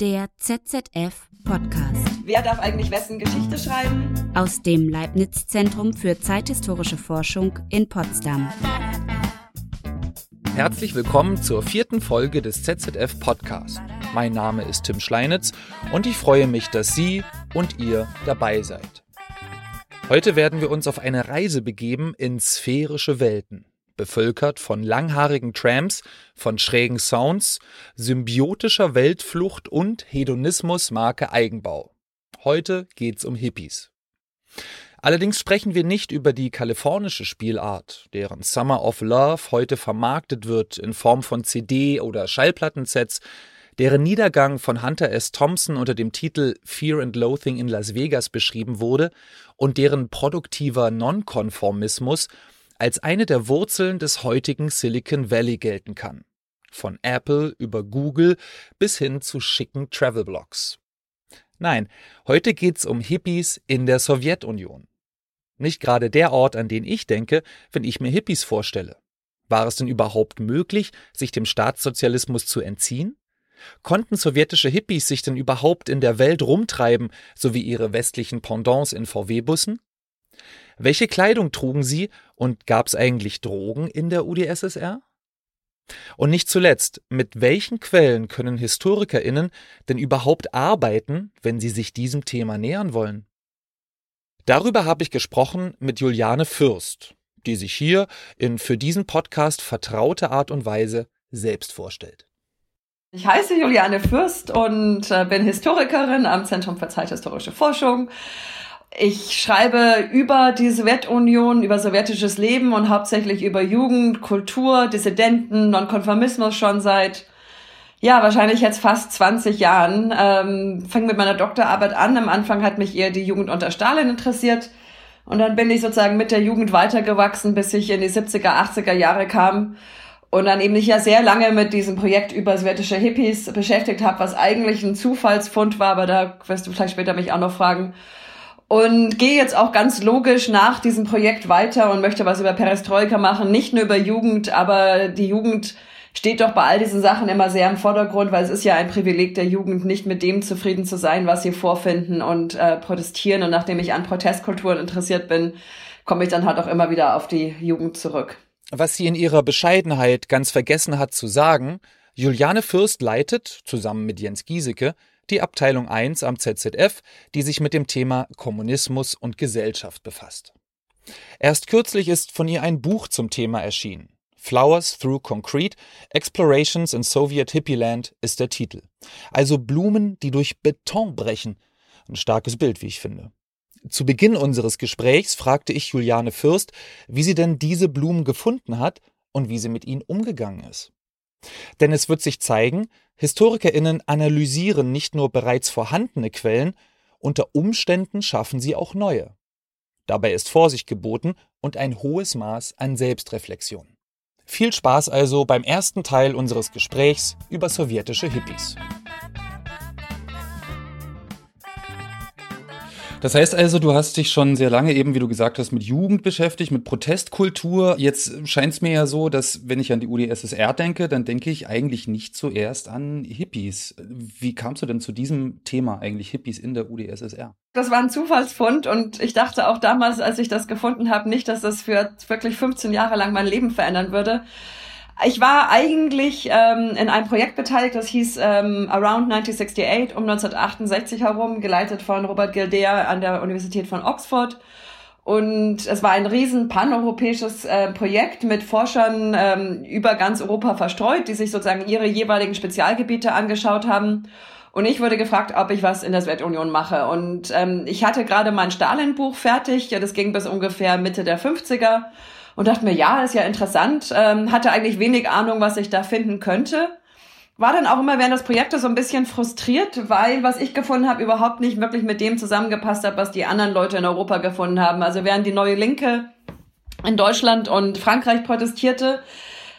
Der ZZF Podcast. Wer darf eigentlich wessen Geschichte schreiben? Aus dem Leibniz Zentrum für zeithistorische Forschung in Potsdam. Herzlich willkommen zur vierten Folge des ZZF Podcast. Mein Name ist Tim Schleinitz und ich freue mich, dass Sie und ihr dabei seid. Heute werden wir uns auf eine Reise begeben in sphärische Welten bevölkert von langhaarigen Trams, von schrägen Sounds, symbiotischer Weltflucht und Hedonismus Marke Eigenbau. Heute geht's um Hippies. Allerdings sprechen wir nicht über die kalifornische Spielart, deren Summer of Love heute vermarktet wird in Form von CD- oder Schallplattensets, deren Niedergang von Hunter S. Thompson unter dem Titel Fear and Loathing in Las Vegas beschrieben wurde und deren produktiver Nonkonformismus als eine der Wurzeln des heutigen Silicon Valley gelten kann. Von Apple über Google bis hin zu schicken Travelblogs. Nein, heute geht's um Hippies in der Sowjetunion. Nicht gerade der Ort, an den ich denke, wenn ich mir Hippies vorstelle. War es denn überhaupt möglich, sich dem Staatssozialismus zu entziehen? Konnten sowjetische Hippies sich denn überhaupt in der Welt rumtreiben, so wie ihre westlichen Pendants in VW-Bussen? Welche Kleidung trugen sie und gab es eigentlich Drogen in der UdSSR? Und nicht zuletzt, mit welchen Quellen können Historikerinnen denn überhaupt arbeiten, wenn sie sich diesem Thema nähern wollen? Darüber habe ich gesprochen mit Juliane Fürst, die sich hier in für diesen Podcast vertraute Art und Weise selbst vorstellt. Ich heiße Juliane Fürst und äh, bin Historikerin am Zentrum für Zeithistorische Forschung ich schreibe über die Sowjetunion, über sowjetisches Leben und hauptsächlich über Jugend, Kultur, Dissidenten, Nonkonformismus schon seit, ja, wahrscheinlich jetzt fast 20 Jahren. Ähm, Fange mit meiner Doktorarbeit an. Am Anfang hat mich eher die Jugend unter Stalin interessiert. Und dann bin ich sozusagen mit der Jugend weitergewachsen, bis ich in die 70er, 80er Jahre kam. Und dann eben nicht ja sehr lange mit diesem Projekt über sowjetische Hippies beschäftigt habe, was eigentlich ein Zufallsfund war, aber da wirst du vielleicht später mich auch noch fragen und gehe jetzt auch ganz logisch nach diesem Projekt weiter und möchte was über Perestroika machen, nicht nur über Jugend, aber die Jugend steht doch bei all diesen Sachen immer sehr im Vordergrund, weil es ist ja ein Privileg der Jugend, nicht mit dem zufrieden zu sein, was sie vorfinden und äh, protestieren. Und nachdem ich an Protestkulturen interessiert bin, komme ich dann halt auch immer wieder auf die Jugend zurück. Was sie in ihrer Bescheidenheit ganz vergessen hat zu sagen, Juliane Fürst leitet, zusammen mit Jens Giesecke, die Abteilung 1 am ZZF, die sich mit dem Thema Kommunismus und Gesellschaft befasst. Erst kürzlich ist von ihr ein Buch zum Thema erschienen. Flowers Through Concrete Explorations in Soviet Hippie Land ist der Titel. Also Blumen, die durch Beton brechen. Ein starkes Bild, wie ich finde. Zu Beginn unseres Gesprächs fragte ich Juliane Fürst, wie sie denn diese Blumen gefunden hat und wie sie mit ihnen umgegangen ist. Denn es wird sich zeigen, Historikerinnen analysieren nicht nur bereits vorhandene Quellen, unter Umständen schaffen sie auch neue. Dabei ist Vorsicht geboten und ein hohes Maß an Selbstreflexion. Viel Spaß also beim ersten Teil unseres Gesprächs über sowjetische Hippies. Das heißt also, du hast dich schon sehr lange eben, wie du gesagt hast, mit Jugend beschäftigt, mit Protestkultur. Jetzt scheint es mir ja so, dass wenn ich an die UdSSR denke, dann denke ich eigentlich nicht zuerst an Hippies. Wie kamst du denn zu diesem Thema eigentlich Hippies in der UdSSR? Das war ein Zufallsfund und ich dachte auch damals, als ich das gefunden habe, nicht, dass das für wirklich 15 Jahre lang mein Leben verändern würde. Ich war eigentlich ähm, in einem Projekt beteiligt, das hieß ähm, Around 1968, um 1968 herum, geleitet von Robert Gildea an der Universität von Oxford. Und es war ein riesen paneuropäisches äh, Projekt mit Forschern ähm, über ganz Europa verstreut, die sich sozusagen ihre jeweiligen Spezialgebiete angeschaut haben. Und ich wurde gefragt, ob ich was in der Sowjetunion mache. Und ähm, ich hatte gerade mein Stalin-Buch fertig. Ja, das ging bis ungefähr Mitte der 50er und dachte mir, ja, ist ja interessant. Ähm, hatte eigentlich wenig Ahnung, was ich da finden könnte. War dann auch immer während des Projektes so ein bisschen frustriert, weil was ich gefunden habe, überhaupt nicht wirklich mit dem zusammengepasst hat, was die anderen Leute in Europa gefunden haben. Also während die neue Linke in Deutschland und Frankreich protestierte,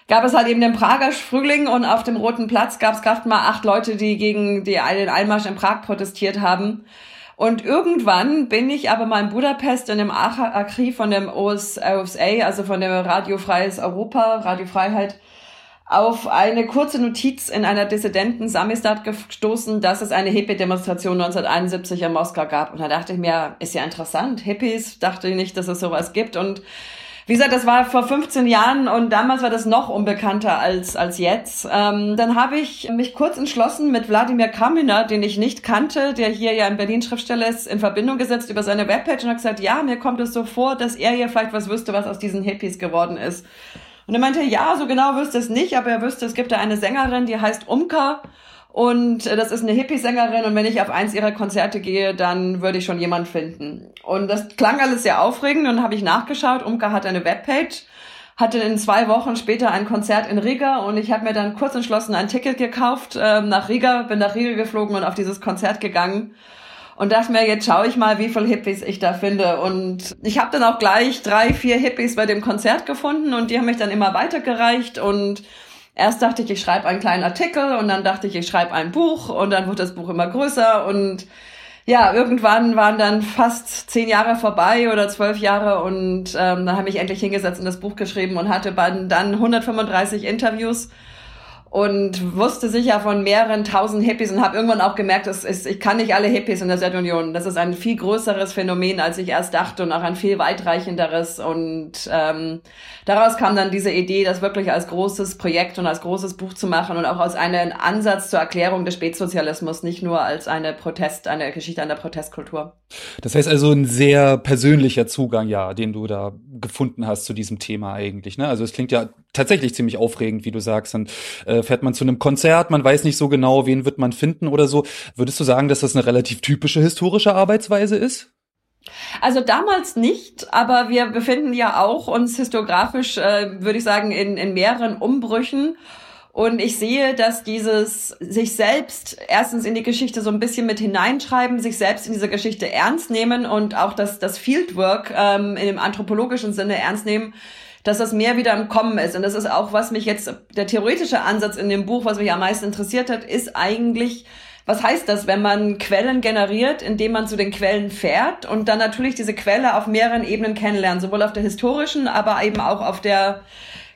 gab es halt eben den Prager Frühling und auf dem Roten Platz gab es gerade mal acht Leute, die gegen die, den Einmarsch in Prag protestiert haben. Und irgendwann bin ich aber mal in Budapest in dem Archiv von dem OSA, also von dem Radio Freies Europa, Radio Freiheit, auf eine kurze Notiz in einer Dissidenten Samizdat gestoßen, dass es eine Hippie-Demonstration 1971 in Moskau gab. Und da dachte ich mir, ist ja interessant. Hippies, dachte ich nicht, dass es sowas gibt. Und wie gesagt, das war vor 15 Jahren und damals war das noch unbekannter als, als jetzt. Ähm, dann habe ich mich kurz entschlossen mit Wladimir Kaminer, den ich nicht kannte, der hier ja in Berlin Schriftsteller ist, in Verbindung gesetzt über seine Webpage und hat gesagt, ja, mir kommt es so vor, dass er hier vielleicht was wüsste, was aus diesen Hippies geworden ist. Und er meinte, ja, so genau wüsste es nicht, aber er wüsste, es gibt da eine Sängerin, die heißt Umka. Und äh, das ist eine Hippie-Sängerin und wenn ich auf eins ihrer Konzerte gehe, dann würde ich schon jemand finden. Und das klang alles sehr aufregend und habe ich nachgeschaut. Umka hat eine Webpage, hatte in zwei Wochen später ein Konzert in Riga und ich habe mir dann kurz entschlossen ein Ticket gekauft äh, nach Riga, bin nach Riga geflogen und auf dieses Konzert gegangen und dachte mir, jetzt schaue ich mal, wie viele Hippies ich da finde. Und ich habe dann auch gleich drei, vier Hippies bei dem Konzert gefunden und die haben mich dann immer weitergereicht und erst dachte ich, ich schreibe einen kleinen Artikel und dann dachte ich, ich schreibe ein Buch und dann wurde das Buch immer größer und ja, irgendwann waren dann fast zehn Jahre vorbei oder zwölf Jahre und ähm, dann habe ich endlich hingesetzt und das Buch geschrieben und hatte dann 135 Interviews und wusste sicher von mehreren tausend Hippies und habe irgendwann auch gemerkt, dass ist, ich kann nicht alle Hippies in der Sowjetunion. Das ist ein viel größeres Phänomen, als ich erst dachte und auch ein viel weitreichenderes. Und ähm, daraus kam dann diese Idee, das wirklich als großes Projekt und als großes Buch zu machen und auch als einen Ansatz zur Erklärung des Spätsozialismus, nicht nur als eine Protest, eine Geschichte einer Protestkultur. Das heißt also ein sehr persönlicher Zugang, ja, den du da gefunden hast zu diesem Thema eigentlich. Ne? Also es klingt ja tatsächlich ziemlich aufregend, wie du sagst. Dann äh, fährt man zu einem Konzert, man weiß nicht so genau, wen wird man finden oder so. Würdest du sagen, dass das eine relativ typische historische Arbeitsweise ist? Also damals nicht, aber wir befinden ja auch uns historiografisch, äh, würde ich sagen, in, in mehreren Umbrüchen. Und ich sehe, dass dieses sich selbst erstens in die Geschichte so ein bisschen mit hineinschreiben, sich selbst in diese Geschichte ernst nehmen und auch das, das Fieldwork ähm, in dem anthropologischen Sinne ernst nehmen, dass das mehr wieder im Kommen ist. Und das ist auch, was mich jetzt, der theoretische Ansatz in dem Buch, was mich am meisten interessiert hat, ist eigentlich, was heißt das, wenn man Quellen generiert, indem man zu den Quellen fährt und dann natürlich diese Quelle auf mehreren Ebenen kennenlernt, sowohl auf der historischen, aber eben auch auf der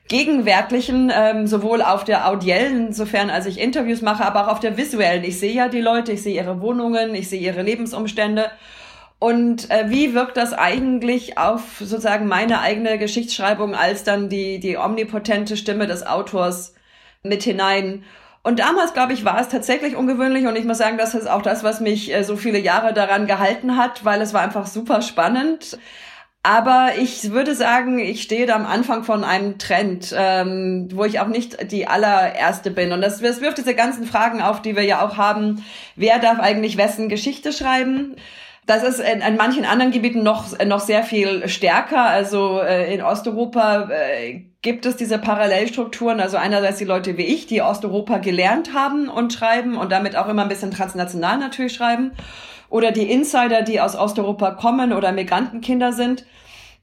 gegenwärtigen, ähm, sowohl auf der audiellen, insofern als ich Interviews mache, aber auch auf der visuellen. Ich sehe ja die Leute, ich sehe ihre Wohnungen, ich sehe ihre Lebensumstände und äh, wie wirkt das eigentlich auf sozusagen meine eigene Geschichtsschreibung als dann die, die omnipotente Stimme des Autors mit hinein? Und damals, glaube ich, war es tatsächlich ungewöhnlich und ich muss sagen, das ist auch das, was mich äh, so viele Jahre daran gehalten hat, weil es war einfach super spannend. Aber ich würde sagen, ich stehe da am Anfang von einem Trend, ähm, wo ich auch nicht die allererste bin. Und das, das wirft diese ganzen Fragen auf, die wir ja auch haben. Wer darf eigentlich wessen Geschichte schreiben? Das ist in, in manchen anderen Gebieten noch, noch sehr viel stärker. Also äh, in Osteuropa äh, gibt es diese Parallelstrukturen. Also einerseits die Leute wie ich, die Osteuropa gelernt haben und schreiben und damit auch immer ein bisschen transnational natürlich schreiben. Oder die Insider, die aus Osteuropa kommen oder Migrantenkinder sind.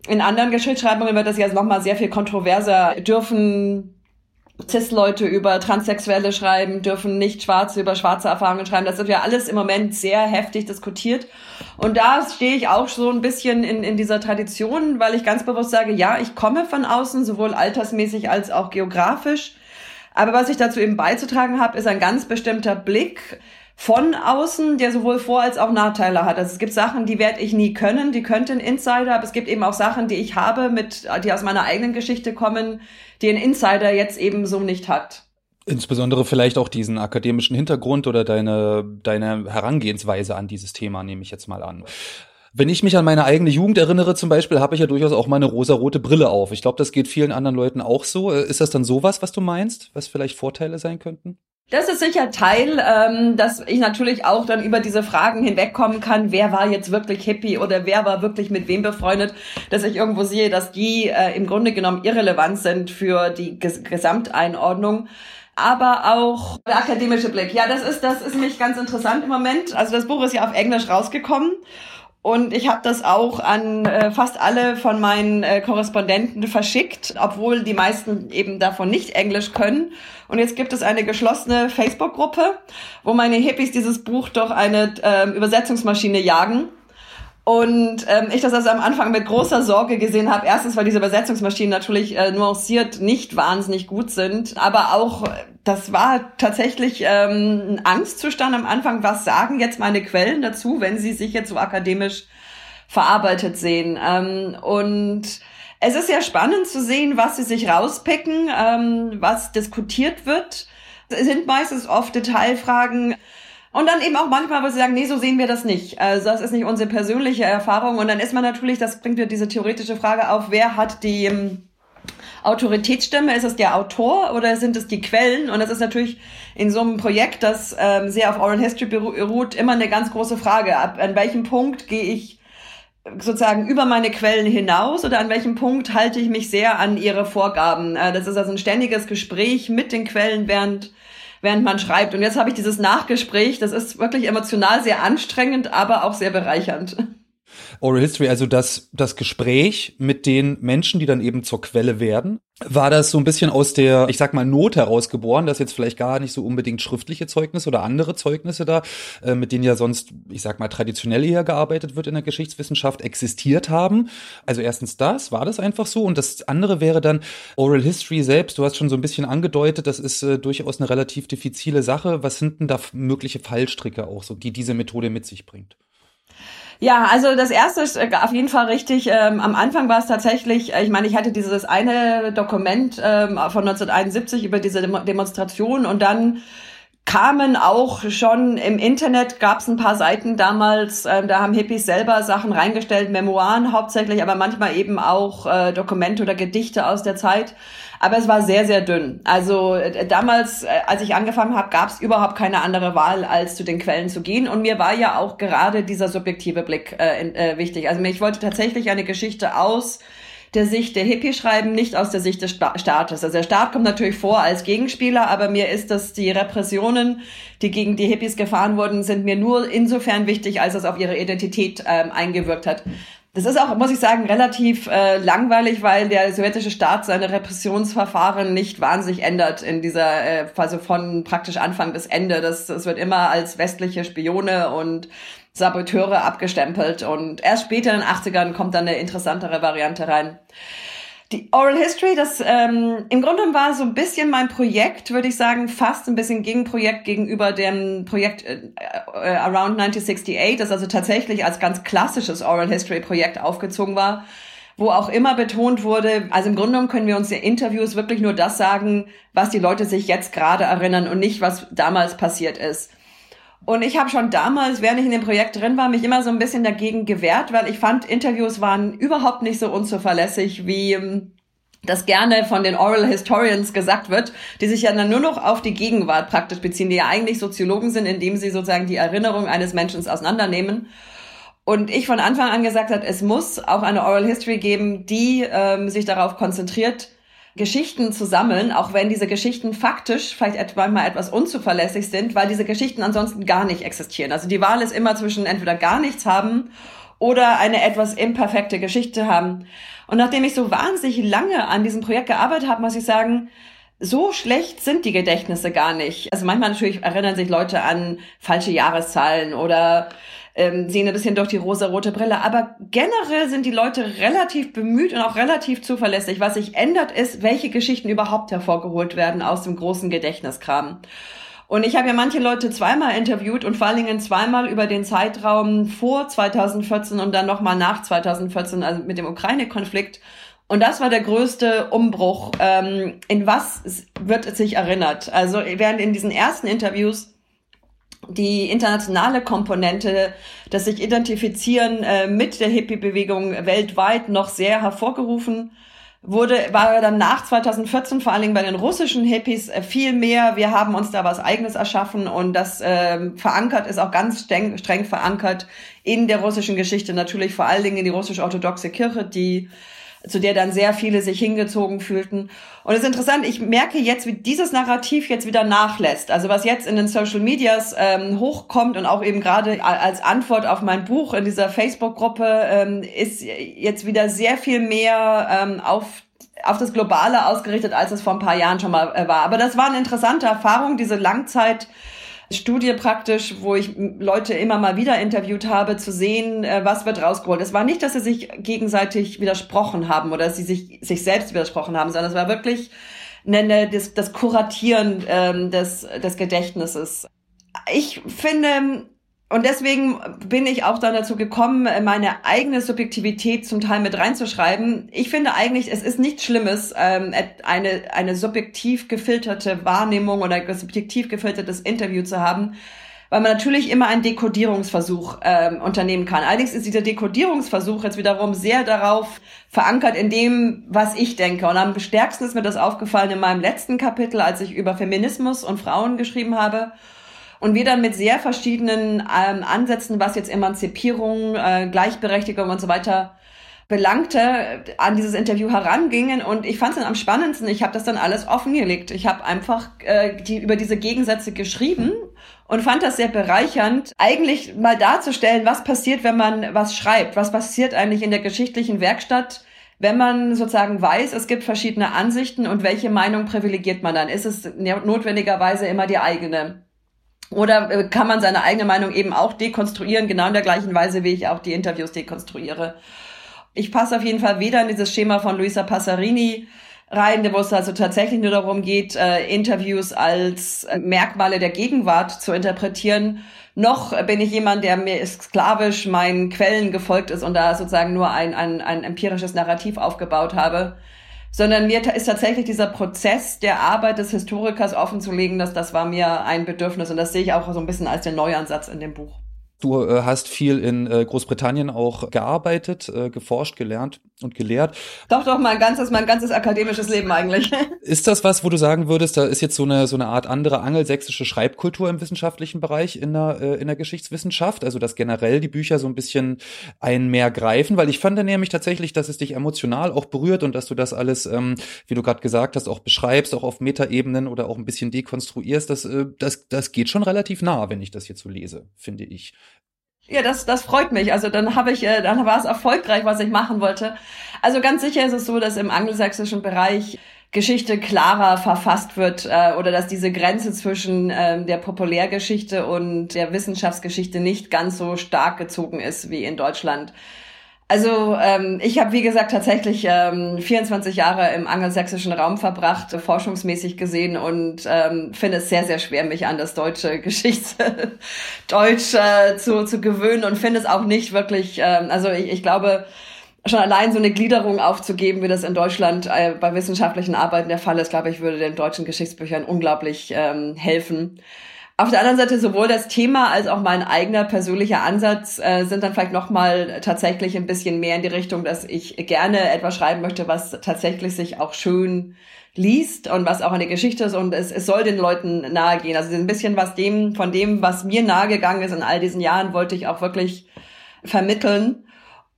In anderen Geschichtsschreibungen wird das jetzt nochmal sehr viel kontroverser. Dürfen Cis-Leute über Transsexuelle schreiben, dürfen nicht Schwarze über schwarze Erfahrungen schreiben. Das wird ja alles im Moment sehr heftig diskutiert. Und da stehe ich auch so ein bisschen in, in dieser Tradition, weil ich ganz bewusst sage, ja, ich komme von außen, sowohl altersmäßig als auch geografisch. Aber was ich dazu eben beizutragen habe, ist ein ganz bestimmter Blick von außen, der sowohl Vor- als auch Nachteile hat. Also es gibt Sachen, die werde ich nie können, die könnten Insider, aber es gibt eben auch Sachen, die ich habe, mit, die aus meiner eigenen Geschichte kommen, die ein Insider jetzt eben so nicht hat. Insbesondere vielleicht auch diesen akademischen Hintergrund oder deine, deine Herangehensweise an dieses Thema, nehme ich jetzt mal an. Wenn ich mich an meine eigene Jugend erinnere, zum Beispiel, habe ich ja durchaus auch meine rosarote Brille auf. Ich glaube, das geht vielen anderen Leuten auch so. Ist das dann sowas, was du meinst, was vielleicht Vorteile sein könnten? Das ist sicher Teil, ähm, dass ich natürlich auch dann über diese Fragen hinwegkommen kann, wer war jetzt wirklich Hippie oder wer war wirklich mit wem befreundet, dass ich irgendwo sehe, dass die äh, im Grunde genommen irrelevant sind für die Ges Gesamteinordnung. Aber auch der akademische Blick. Ja, das ist, das ist mich ganz interessant im Moment. Also das Buch ist ja auf Englisch rausgekommen. Und ich habe das auch an äh, fast alle von meinen äh, Korrespondenten verschickt, obwohl die meisten eben davon nicht Englisch können. Und jetzt gibt es eine geschlossene Facebook-Gruppe, wo meine Hippies dieses Buch durch eine äh, Übersetzungsmaschine jagen. Und ähm, ich das also am Anfang mit großer Sorge gesehen habe. Erstens, weil diese Übersetzungsmaschinen natürlich äh, nuanciert nicht wahnsinnig gut sind, aber auch das war tatsächlich ähm, ein Angstzustand am Anfang. Was sagen jetzt meine Quellen dazu, wenn sie sich jetzt so akademisch verarbeitet sehen? Ähm, und es ist ja spannend zu sehen, was sie sich rauspicken, ähm, was diskutiert wird. Es sind meistens oft Detailfragen. Und dann eben auch manchmal, wo sie sagen, nee, so sehen wir das nicht. Also das ist nicht unsere persönliche Erfahrung. Und dann ist man natürlich, das bringt mir diese theoretische Frage auf, wer hat die ähm, Autoritätsstimme? Ist es der Autor oder sind es die Quellen? Und das ist natürlich in so einem Projekt, das ähm, sehr auf Oral History beruht, immer eine ganz große Frage. Ab an welchem Punkt gehe ich sozusagen über meine Quellen hinaus oder an welchem Punkt halte ich mich sehr an ihre Vorgaben? Äh, das ist also ein ständiges Gespräch mit den Quellen, während während man schreibt. Und jetzt habe ich dieses Nachgespräch, das ist wirklich emotional sehr anstrengend, aber auch sehr bereichernd. Oral History, also das, das Gespräch mit den Menschen, die dann eben zur Quelle werden, war das so ein bisschen aus der, ich sag mal, Not herausgeboren, dass jetzt vielleicht gar nicht so unbedingt schriftliche Zeugnisse oder andere Zeugnisse da, äh, mit denen ja sonst, ich sag mal, traditionell eher gearbeitet wird in der Geschichtswissenschaft, existiert haben. Also erstens das, war das einfach so. Und das andere wäre dann Oral History selbst. Du hast schon so ein bisschen angedeutet, das ist äh, durchaus eine relativ diffizile Sache. Was sind denn da mögliche Fallstricke auch so, die diese Methode mit sich bringt? Ja, also das erste ist äh, auf jeden Fall richtig. Ähm, am Anfang war es tatsächlich, äh, ich meine, ich hatte dieses eine Dokument ähm, von 1971 über diese Demo Demonstration und dann kamen auch schon im Internet, gab es ein paar Seiten damals, äh, da haben Hippies selber Sachen reingestellt, Memoiren hauptsächlich, aber manchmal eben auch äh, Dokumente oder Gedichte aus der Zeit. Aber es war sehr, sehr dünn. Also äh, damals, äh, als ich angefangen habe, gab es überhaupt keine andere Wahl, als zu den Quellen zu gehen. Und mir war ja auch gerade dieser subjektive Blick äh, äh, wichtig. Also ich wollte tatsächlich eine Geschichte aus der Sicht der Hippie schreiben, nicht aus der Sicht des Staates. Also der Staat kommt natürlich vor als Gegenspieler, aber mir ist das die Repressionen, die gegen die Hippies gefahren wurden, sind mir nur insofern wichtig, als es auf ihre Identität ähm, eingewirkt hat. Das ist auch, muss ich sagen, relativ äh, langweilig, weil der sowjetische Staat seine Repressionsverfahren nicht wahnsinnig ändert in dieser, äh, also von praktisch Anfang bis Ende. Das, das wird immer als westliche Spione und Saboteure abgestempelt und erst später in den 80ern kommt dann eine interessantere Variante rein. Die Oral History, das ähm, im Grunde war so ein bisschen mein Projekt, würde ich sagen, fast ein bisschen Gegenprojekt gegenüber dem Projekt äh, äh, Around 1968, das also tatsächlich als ganz klassisches Oral History Projekt aufgezogen war, wo auch immer betont wurde, also im Grunde können wir uns in Interviews wirklich nur das sagen, was die Leute sich jetzt gerade erinnern und nicht, was damals passiert ist. Und ich habe schon damals, während ich in dem Projekt drin war, mich immer so ein bisschen dagegen gewehrt, weil ich fand, Interviews waren überhaupt nicht so unzuverlässig, wie ähm, das gerne von den Oral Historians gesagt wird, die sich ja dann nur noch auf die Gegenwart praktisch beziehen, die ja eigentlich Soziologen sind, indem sie sozusagen die Erinnerung eines Menschen auseinandernehmen. Und ich von Anfang an gesagt hat, es muss auch eine Oral History geben, die ähm, sich darauf konzentriert, Geschichten zu sammeln, auch wenn diese Geschichten faktisch vielleicht etwa mal etwas unzuverlässig sind, weil diese Geschichten ansonsten gar nicht existieren. Also die Wahl ist immer zwischen entweder gar nichts haben oder eine etwas imperfekte Geschichte haben. Und nachdem ich so wahnsinnig lange an diesem Projekt gearbeitet habe, muss ich sagen, so schlecht sind die Gedächtnisse gar nicht. Also manchmal natürlich erinnern sich Leute an falsche Jahreszahlen oder ähm, sehen ein bisschen durch die rosa-rote Brille. Aber generell sind die Leute relativ bemüht und auch relativ zuverlässig. Was sich ändert, ist, welche Geschichten überhaupt hervorgeholt werden aus dem großen Gedächtniskram. Und ich habe ja manche Leute zweimal interviewt und vor allen Dingen zweimal über den Zeitraum vor 2014 und dann nochmal nach 2014, also mit dem Ukraine-Konflikt. Und das war der größte Umbruch. Ähm, in was wird es sich erinnert? Also während in diesen ersten Interviews die internationale Komponente, das sich identifizieren äh, mit der Hippie-Bewegung weltweit noch sehr hervorgerufen wurde, war dann nach 2014 vor allen Dingen bei den russischen Hippies äh, viel mehr. Wir haben uns da was Eigenes erschaffen und das äh, verankert ist auch ganz streng, streng verankert in der russischen Geschichte, natürlich vor allen Dingen in die russisch-orthodoxe Kirche, die zu der dann sehr viele sich hingezogen fühlten. Und es ist interessant, ich merke jetzt, wie dieses Narrativ jetzt wieder nachlässt. Also was jetzt in den Social Medias ähm, hochkommt und auch eben gerade als Antwort auf mein Buch in dieser Facebook-Gruppe ähm, ist jetzt wieder sehr viel mehr ähm, auf auf das Globale ausgerichtet, als es vor ein paar Jahren schon mal äh, war. Aber das war eine interessante Erfahrung, diese Langzeit Studie praktisch, wo ich Leute immer mal wieder interviewt habe, zu sehen, äh, was wird rausgeholt. Es war nicht, dass sie sich gegenseitig widersprochen haben oder sie sich, sich selbst widersprochen haben, sondern es war wirklich nenne das, das Kuratieren ähm, des, des Gedächtnisses. Ich finde, und deswegen bin ich auch dann dazu gekommen, meine eigene Subjektivität zum Teil mit reinzuschreiben. Ich finde eigentlich, es ist nichts Schlimmes, ähm, eine, eine subjektiv gefilterte Wahrnehmung oder ein subjektiv gefiltertes Interview zu haben, weil man natürlich immer einen Dekodierungsversuch ähm, unternehmen kann. Allerdings ist dieser Dekodierungsversuch jetzt wiederum sehr darauf verankert in dem, was ich denke. Und am stärksten ist mir das aufgefallen in meinem letzten Kapitel, als ich über Feminismus und Frauen geschrieben habe und wir dann mit sehr verschiedenen ähm, Ansätzen, was jetzt Emanzipierung, äh, Gleichberechtigung und so weiter belangte, an dieses Interview herangingen und ich fand es dann am spannendsten. Ich habe das dann alles offengelegt. Ich habe einfach äh, die, über diese Gegensätze geschrieben und fand das sehr bereichernd, eigentlich mal darzustellen, was passiert, wenn man was schreibt, was passiert eigentlich in der geschichtlichen Werkstatt, wenn man sozusagen weiß, es gibt verschiedene Ansichten und welche Meinung privilegiert man dann? Ist es notwendigerweise immer die eigene? Oder äh, kann man seine eigene Meinung eben auch dekonstruieren, genau in der gleichen Weise, wie ich auch die Interviews dekonstruiere. Ich passe auf jeden Fall weder in dieses Schema von Luisa Passarini rein, wo es also tatsächlich nur darum geht, äh, Interviews als äh, Merkmale der Gegenwart zu interpretieren, noch bin ich jemand, der mir sklavisch meinen Quellen gefolgt ist und da sozusagen nur ein, ein, ein empirisches Narrativ aufgebaut habe sondern mir ist tatsächlich dieser Prozess der Arbeit des Historikers offenzulegen, dass das war mir ein Bedürfnis und das sehe ich auch so ein bisschen als den Neuansatz in dem Buch. Du äh, hast viel in äh, Großbritannien auch gearbeitet, äh, geforscht, gelernt und gelehrt. Doch, doch, mein ganzes, mein ganzes akademisches Leben eigentlich. Ist das was, wo du sagen würdest, da ist jetzt so eine, so eine Art andere angelsächsische Schreibkultur im wissenschaftlichen Bereich in der, äh, in der Geschichtswissenschaft? Also, dass generell die Bücher so ein bisschen ein mehr greifen? Weil ich fand nämlich tatsächlich, dass es dich emotional auch berührt und dass du das alles, ähm, wie du gerade gesagt hast, auch beschreibst, auch auf Metaebenen oder auch ein bisschen dekonstruierst. Das, äh, das, das geht schon relativ nah, wenn ich das jetzt so lese, finde ich. Ja, das, das freut mich. Also dann habe ich, äh, dann war es erfolgreich, was ich machen wollte. Also ganz sicher ist es so, dass im angelsächsischen Bereich Geschichte klarer verfasst wird äh, oder dass diese Grenze zwischen äh, der Populärgeschichte und der Wissenschaftsgeschichte nicht ganz so stark gezogen ist wie in Deutschland. Also ähm, ich habe, wie gesagt, tatsächlich ähm, 24 Jahre im angelsächsischen Raum verbracht, forschungsmäßig gesehen und ähm, finde es sehr, sehr schwer, mich an das deutsche Geschichtsdeutsch äh, zu, zu gewöhnen und finde es auch nicht wirklich, ähm, also ich, ich glaube, schon allein so eine Gliederung aufzugeben, wie das in Deutschland äh, bei wissenschaftlichen Arbeiten der Fall ist, glaube ich, würde den deutschen Geschichtsbüchern unglaublich ähm, helfen. Auf der anderen Seite sowohl das Thema als auch mein eigener persönlicher Ansatz äh, sind dann vielleicht nochmal tatsächlich ein bisschen mehr in die Richtung, dass ich gerne etwas schreiben möchte, was tatsächlich sich auch schön liest und was auch eine Geschichte ist und es, es soll den Leuten nahegehen. Also ein bisschen was dem, von dem, was mir nahegegangen ist in all diesen Jahren, wollte ich auch wirklich vermitteln.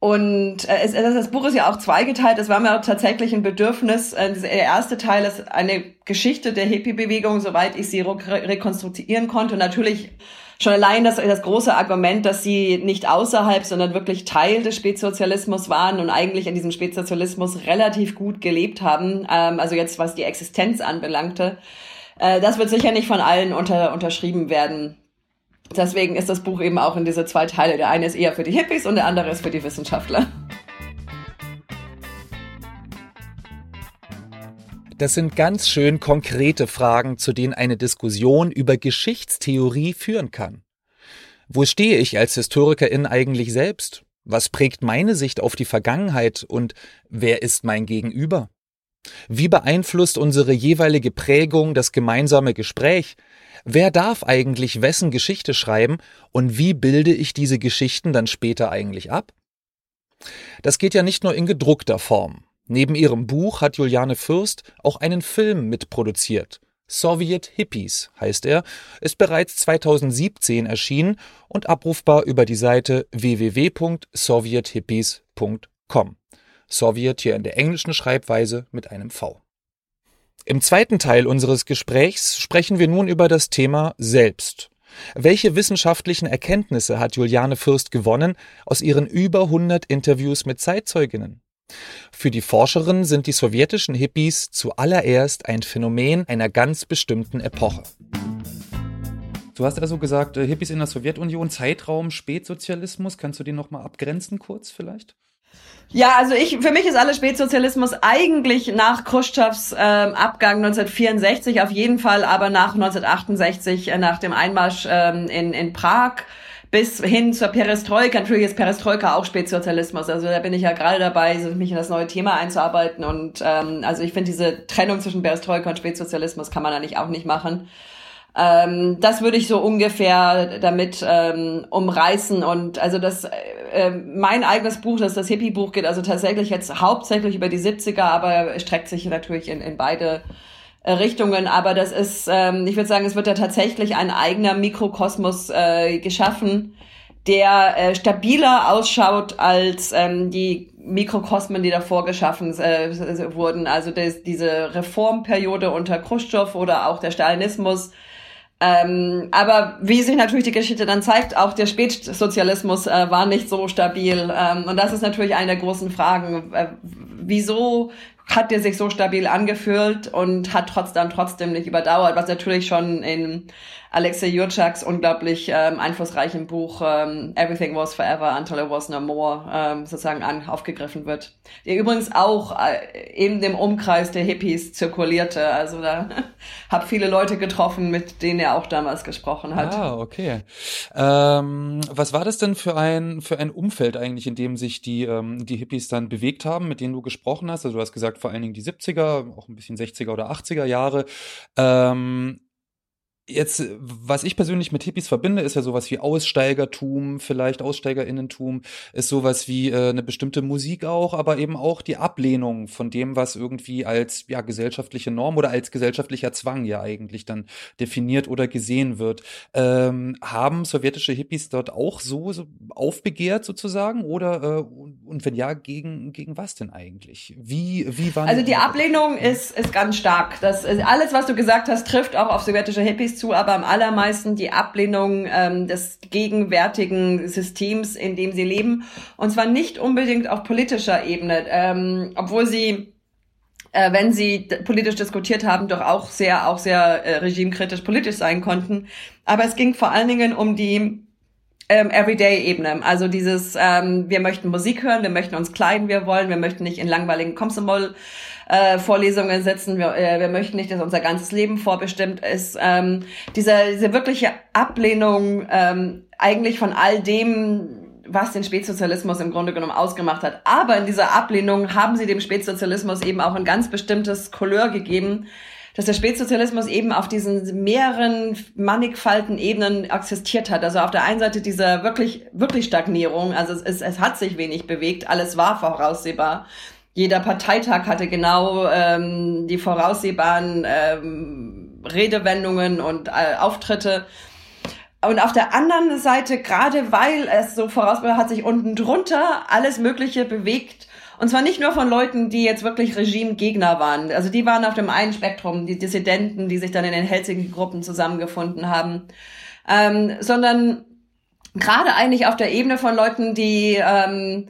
Und äh, es, das Buch ist ja auch zweigeteilt. Es war mir auch tatsächlich ein Bedürfnis. Äh, der erste Teil ist eine Geschichte der Hippie-Bewegung, soweit ich sie re rekonstruieren konnte. Und natürlich schon allein das, das große Argument, dass sie nicht außerhalb, sondern wirklich Teil des Spätsozialismus waren und eigentlich in diesem Spätsozialismus relativ gut gelebt haben. Ähm, also jetzt, was die Existenz anbelangte. Äh, das wird sicher nicht von allen unter, unterschrieben werden. Deswegen ist das Buch eben auch in diese zwei Teile. Der eine ist eher für die Hippies und der andere ist für die Wissenschaftler. Das sind ganz schön konkrete Fragen, zu denen eine Diskussion über Geschichtstheorie führen kann. Wo stehe ich als Historikerin eigentlich selbst? Was prägt meine Sicht auf die Vergangenheit und wer ist mein Gegenüber? Wie beeinflusst unsere jeweilige Prägung das gemeinsame Gespräch? Wer darf eigentlich wessen Geschichte schreiben und wie bilde ich diese Geschichten dann später eigentlich ab? Das geht ja nicht nur in gedruckter Form. Neben ihrem Buch hat Juliane Fürst auch einen Film mitproduziert. Soviet Hippies heißt er, ist bereits 2017 erschienen und abrufbar über die Seite www.sowjethippies.com. Sowjet hier in der englischen Schreibweise mit einem V. Im zweiten Teil unseres Gesprächs sprechen wir nun über das Thema Selbst. Welche wissenschaftlichen Erkenntnisse hat Juliane Fürst gewonnen aus ihren über 100 Interviews mit Zeitzeuginnen? Für die Forscherin sind die sowjetischen Hippies zuallererst ein Phänomen einer ganz bestimmten Epoche. Du hast also gesagt, äh, Hippies in der Sowjetunion, Zeitraum, Spätsozialismus. Kannst du den nochmal abgrenzen kurz vielleicht? Ja, also ich, für mich ist alles Spätsozialismus eigentlich nach Khrushchevs ähm, Abgang 1964 auf jeden Fall, aber nach 1968, äh, nach dem Einmarsch ähm, in, in Prag bis hin zur Perestroika. Natürlich ist Perestroika auch Spätsozialismus. Also da bin ich ja gerade dabei, mich in das neue Thema einzuarbeiten. Und ähm, also ich finde diese Trennung zwischen Perestroika und Spätsozialismus kann man eigentlich auch nicht machen. Ähm, das würde ich so ungefähr damit ähm, umreißen. Und also das, äh, mein eigenes Buch, das das Hippie-Buch geht, also tatsächlich jetzt hauptsächlich über die 70er, aber streckt sich natürlich in, in beide äh, Richtungen. Aber das ist, ähm, ich würde sagen, es wird ja tatsächlich ein eigener Mikrokosmos äh, geschaffen, der äh, stabiler ausschaut als ähm, die Mikrokosmen, die davor geschaffen äh, wurden. Also das, diese Reformperiode unter Khrushchev oder auch der Stalinismus ähm, aber wie sich natürlich die Geschichte dann zeigt, auch der Spätsozialismus äh, war nicht so stabil. Ähm, und das ist natürlich eine der großen Fragen. Äh, wieso hat der sich so stabil angefühlt und hat trotzdem trotzdem nicht überdauert, was natürlich schon in Alexei Jurchaks unglaublich ähm, einflussreichen Buch ähm, Everything Was Forever Until It Was No More ähm, sozusagen an, aufgegriffen wird. Der übrigens auch äh, in dem Umkreis der Hippies zirkulierte. Also da habe viele Leute getroffen, mit denen er auch damals gesprochen hat. Ah, okay. Ähm, was war das denn für ein für ein Umfeld eigentlich, in dem sich die ähm, die Hippies dann bewegt haben, mit denen du gesprochen hast? Also du hast gesagt vor allen Dingen die 70er, auch ein bisschen 60er oder 80er Jahre. Ähm, Jetzt, was ich persönlich mit Hippies verbinde, ist ja sowas wie Aussteigertum, vielleicht Aussteigerinnentum, ist sowas wie äh, eine bestimmte Musik auch, aber eben auch die Ablehnung von dem, was irgendwie als ja gesellschaftliche Norm oder als gesellschaftlicher Zwang ja eigentlich dann definiert oder gesehen wird. Ähm, haben sowjetische Hippies dort auch so, so aufbegehrt sozusagen oder äh, und wenn ja, gegen gegen was denn eigentlich? Wie wie waren Also die Ablehnung ist ist ganz stark. Das ist alles, was du gesagt hast, trifft auch auf sowjetische Hippies Hippies zu, aber am allermeisten die Ablehnung ähm, des gegenwärtigen Systems, in dem sie leben. Und zwar nicht unbedingt auf politischer Ebene, ähm, obwohl sie äh, wenn sie politisch diskutiert haben, doch auch sehr, auch sehr äh, regimekritisch politisch sein konnten. Aber es ging vor allen Dingen um die ähm, Everyday-Ebene. Also dieses, ähm, wir möchten Musik hören, wir möchten uns kleiden, wir wollen, wir möchten nicht in langweiligen Komsomol äh, Vorlesungen sitzen. Wir, äh, wir möchten nicht, dass unser ganzes Leben vorbestimmt ist. Ähm, diese, diese wirkliche Ablehnung ähm, eigentlich von all dem, was den Spätsozialismus im Grunde genommen ausgemacht hat. Aber in dieser Ablehnung haben sie dem Spätsozialismus eben auch ein ganz bestimmtes Couleur gegeben, dass der Spätsozialismus eben auf diesen mehreren mannigfalten Ebenen existiert hat. Also auf der einen Seite diese wirklich, wirklich Stagnierung, also es, es, es hat sich wenig bewegt, alles war voraussehbar jeder Parteitag hatte genau ähm, die voraussehbaren ähm, Redewendungen und äh, Auftritte. Und auf der anderen Seite, gerade weil es so vorausgeht, hat sich unten drunter alles Mögliche bewegt. Und zwar nicht nur von Leuten, die jetzt wirklich Regimegegner waren. Also die waren auf dem einen Spektrum, die Dissidenten, die sich dann in den Helsinki-Gruppen zusammengefunden haben. Ähm, sondern gerade eigentlich auf der Ebene von Leuten, die ähm,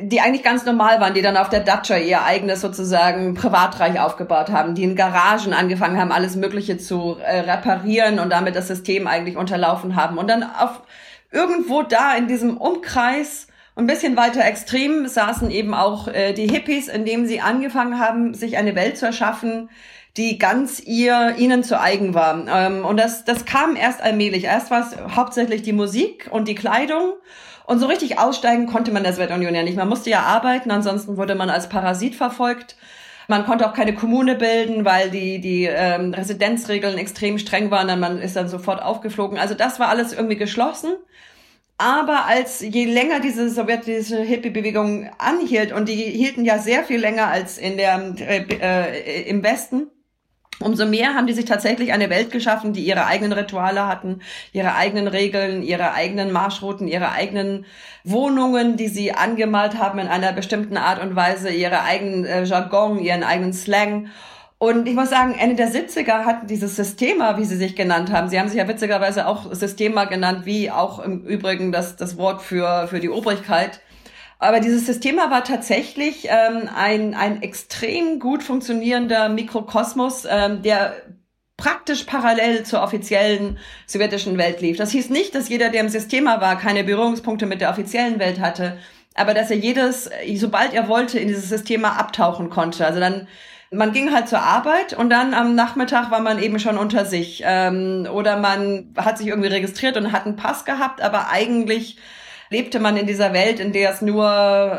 die eigentlich ganz normal waren, die dann auf der Dacia ihr eigenes sozusagen Privatreich aufgebaut haben, die in Garagen angefangen haben, alles Mögliche zu äh, reparieren und damit das System eigentlich unterlaufen haben. Und dann auf irgendwo da in diesem Umkreis ein bisschen weiter extrem saßen eben auch äh, die Hippies, indem sie angefangen haben, sich eine Welt zu erschaffen, die ganz ihr ihnen zu eigen war. Ähm, und das, das kam erst allmählich. Erst war es hauptsächlich die Musik und die Kleidung. Und so richtig aussteigen konnte man der Sowjetunion ja nicht. Man musste ja arbeiten, ansonsten wurde man als Parasit verfolgt. Man konnte auch keine Kommune bilden, weil die, die ähm, Residenzregeln extrem streng waren. Dann man ist dann sofort aufgeflogen. Also das war alles irgendwie geschlossen. Aber als je länger diese sowjetische Hippie-Bewegung anhielt, und die hielten ja sehr viel länger als in der, äh, äh, im Westen, Umso mehr haben die sich tatsächlich eine Welt geschaffen, die ihre eigenen Rituale hatten, ihre eigenen Regeln, ihre eigenen Marschrouten, ihre eigenen Wohnungen, die sie angemalt haben in einer bestimmten Art und Weise, ihre eigenen äh, Jargon, ihren eigenen Slang. Und ich muss sagen, Ende der 70er hatten dieses Systema, wie sie sich genannt haben. Sie haben sich ja witzigerweise auch Systema genannt, wie auch im Übrigen das, das Wort für, für die Obrigkeit aber dieses System war tatsächlich ähm, ein, ein extrem gut funktionierender Mikrokosmos, ähm, der praktisch parallel zur offiziellen sowjetischen Welt lief. Das hieß nicht, dass jeder, der im System war, keine Berührungspunkte mit der offiziellen Welt hatte, aber dass er jedes, sobald er wollte, in dieses System abtauchen konnte. Also dann man ging halt zur Arbeit und dann am Nachmittag war man eben schon unter sich. Ähm, oder man hat sich irgendwie registriert und hat einen Pass gehabt, aber eigentlich lebte man in dieser Welt, in der es nur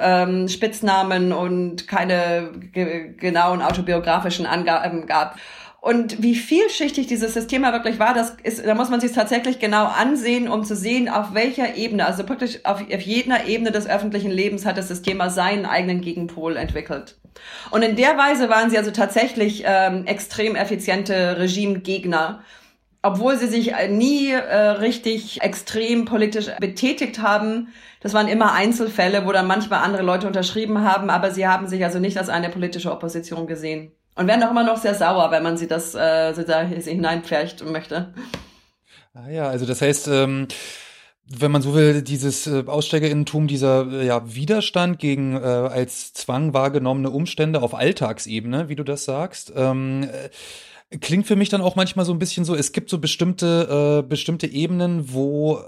ähm, Spitznamen und keine ge genauen autobiografischen Angaben gab. Und wie vielschichtig dieses System wirklich war, das ist, da muss man sich tatsächlich genau ansehen, um zu sehen, auf welcher Ebene, also wirklich auf, auf jeder Ebene des öffentlichen Lebens hat das System seinen eigenen Gegenpol entwickelt. Und in der Weise waren sie also tatsächlich ähm, extrem effiziente Regimegegner obwohl sie sich nie äh, richtig extrem politisch betätigt haben. Das waren immer Einzelfälle, wo dann manchmal andere Leute unterschrieben haben, aber sie haben sich also nicht als eine politische Opposition gesehen. Und werden auch immer noch sehr sauer, wenn man sie das äh, so da hineinpfercht möchte. Ah ja, also das heißt, ähm, wenn man so will, dieses äh, Aussteigerinnentum, dieser äh, ja, Widerstand gegen äh, als Zwang wahrgenommene Umstände auf Alltagsebene, wie du das sagst, ähm, äh, klingt für mich dann auch manchmal so ein bisschen so, es gibt so bestimmte, äh, bestimmte Ebenen, wo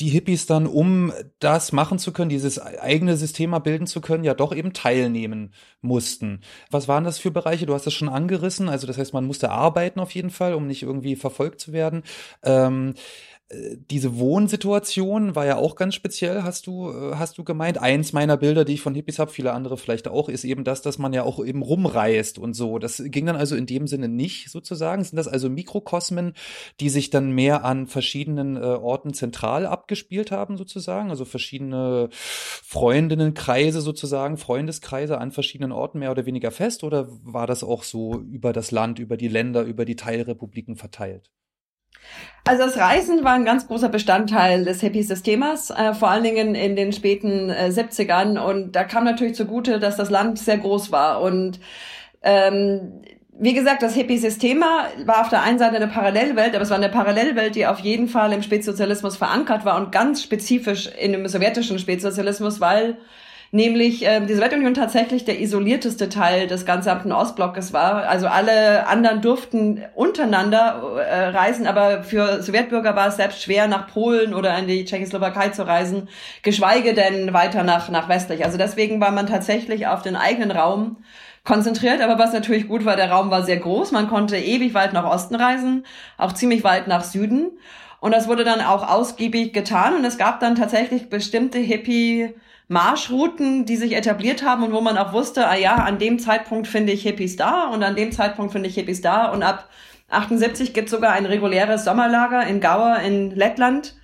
die Hippies dann, um das machen zu können, dieses eigene System bilden zu können, ja doch eben teilnehmen mussten. Was waren das für Bereiche? Du hast das schon angerissen. Also das heißt, man musste arbeiten auf jeden Fall, um nicht irgendwie verfolgt zu werden. Ähm, diese Wohnsituation war ja auch ganz speziell, hast du, äh, hast du gemeint. Eins meiner Bilder, die ich von Hippies habe, viele andere vielleicht auch, ist eben das, dass man ja auch eben rumreist und so. Das ging dann also in dem Sinne nicht sozusagen. Sind das also Mikrokosmen, die sich dann mehr an verschiedenen äh, Orten zentral abgespielt haben sozusagen? Also verschiedene Freundinnenkreise sozusagen, Freundeskreise an verschiedenen Orten mehr oder weniger fest? Oder war das auch so über das Land, über die Länder, über die Teilrepubliken verteilt? Also das Reisen war ein ganz großer Bestandteil des Hippie-Systems, äh, vor allen Dingen in den späten äh, 70ern. Und da kam natürlich zugute, dass das Land sehr groß war. Und ähm, wie gesagt, das Hippie-System war auf der einen Seite eine Parallelwelt, aber es war eine Parallelwelt, die auf jeden Fall im Spätsozialismus verankert war und ganz spezifisch in dem sowjetischen Spätsozialismus, weil nämlich äh, die Sowjetunion tatsächlich der isolierteste Teil des gesamten Ostblockes war. Also alle anderen durften untereinander äh, reisen, aber für Sowjetbürger war es selbst schwer, nach Polen oder in die Tschechoslowakei zu reisen, geschweige denn weiter nach, nach westlich. Also deswegen war man tatsächlich auf den eigenen Raum konzentriert, aber was natürlich gut war, der Raum war sehr groß, man konnte ewig weit nach Osten reisen, auch ziemlich weit nach Süden. Und das wurde dann auch ausgiebig getan und es gab dann tatsächlich bestimmte Hippie Marschrouten, die sich etabliert haben und wo man auch wusste, ah ja, an dem Zeitpunkt finde ich Hippies da und an dem Zeitpunkt finde ich Hippies da und ab 78 gibt sogar ein reguläres Sommerlager in Gauer in Lettland,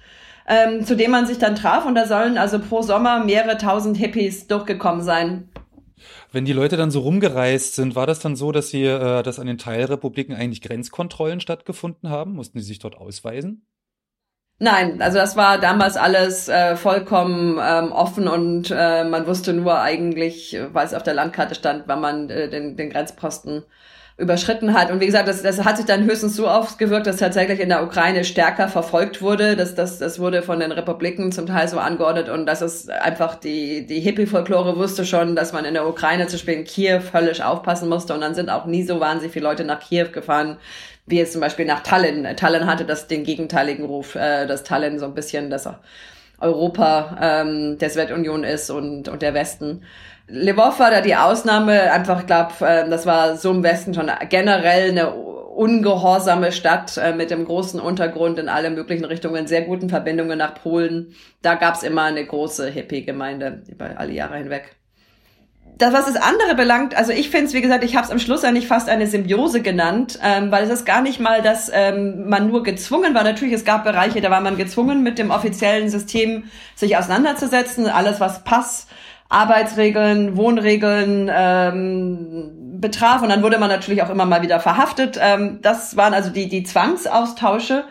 ähm, zu dem man sich dann traf und da sollen also pro Sommer mehrere tausend Hippies durchgekommen sein. Wenn die Leute dann so rumgereist sind, war das dann so, dass sie, äh, dass an den Teilrepubliken eigentlich Grenzkontrollen stattgefunden haben? Mussten sie sich dort ausweisen? Nein, also das war damals alles äh, vollkommen ähm, offen und äh, man wusste nur eigentlich, weil es auf der Landkarte stand, wann man äh, den, den Grenzposten überschritten hat. Und wie gesagt, das, das hat sich dann höchstens so ausgewirkt, dass tatsächlich in der Ukraine stärker verfolgt wurde. Das, das, das wurde von den Republiken zum Teil so angeordnet und das ist einfach die, die Hippie-Folklore wusste schon, dass man in der Ukraine, zum Beispiel in Kiew, völlig aufpassen musste und dann sind auch nie so wahnsinnig viele Leute nach Kiew gefahren, wie jetzt zum Beispiel nach Tallinn. Tallinn hatte das den gegenteiligen Ruf, äh, dass Tallinn so ein bisschen das Europa ähm, der Sowjetunion ist und, und der Westen. Lvov war da die Ausnahme, einfach, ich glaube, äh, das war so im Westen schon generell eine ungehorsame Stadt äh, mit dem großen Untergrund in alle möglichen Richtungen, sehr guten Verbindungen nach Polen. Da gab's immer eine große Hippie-Gemeinde über alle Jahre hinweg das, was das andere belangt, also ich finde es, wie gesagt, ich habe es am Schluss eigentlich fast eine Symbiose genannt, ähm, weil es ist gar nicht mal, dass ähm, man nur gezwungen war. Natürlich, es gab Bereiche, da war man gezwungen, mit dem offiziellen System sich auseinanderzusetzen. Alles, was Pass, Arbeitsregeln, Wohnregeln ähm, betraf. Und dann wurde man natürlich auch immer mal wieder verhaftet. Ähm, das waren also die, die Zwangsaustausche.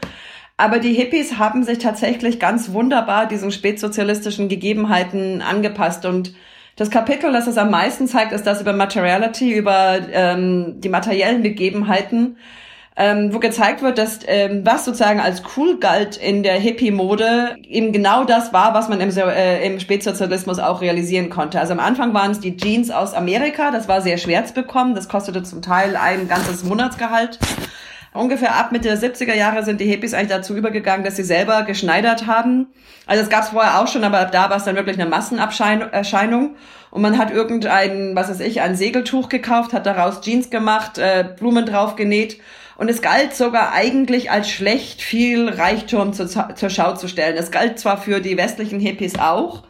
Aber die Hippies haben sich tatsächlich ganz wunderbar diesen spätsozialistischen Gegebenheiten angepasst und das Kapitel, das es am meisten zeigt, ist das über Materiality, über ähm, die materiellen Begebenheiten, ähm, wo gezeigt wird, dass ähm, was sozusagen als cool galt in der Hippie-Mode eben genau das war, was man im, äh, im Spätsozialismus auch realisieren konnte. Also am Anfang waren es die Jeans aus Amerika, das war sehr schwer zu bekommen, das kostete zum Teil ein ganzes Monatsgehalt. Ungefähr ab Mitte der 70er Jahre sind die Hippies eigentlich dazu übergegangen, dass sie selber geschneidert haben. Also es gab es vorher auch schon, aber da war es dann wirklich eine Massenerscheinung. Und man hat irgendein, was weiß ich, ein Segeltuch gekauft, hat daraus Jeans gemacht, äh, Blumen drauf genäht. Und es galt sogar eigentlich als schlecht, viel Reichtum zur, zur Schau zu stellen. Es galt zwar für die westlichen Hippies auch,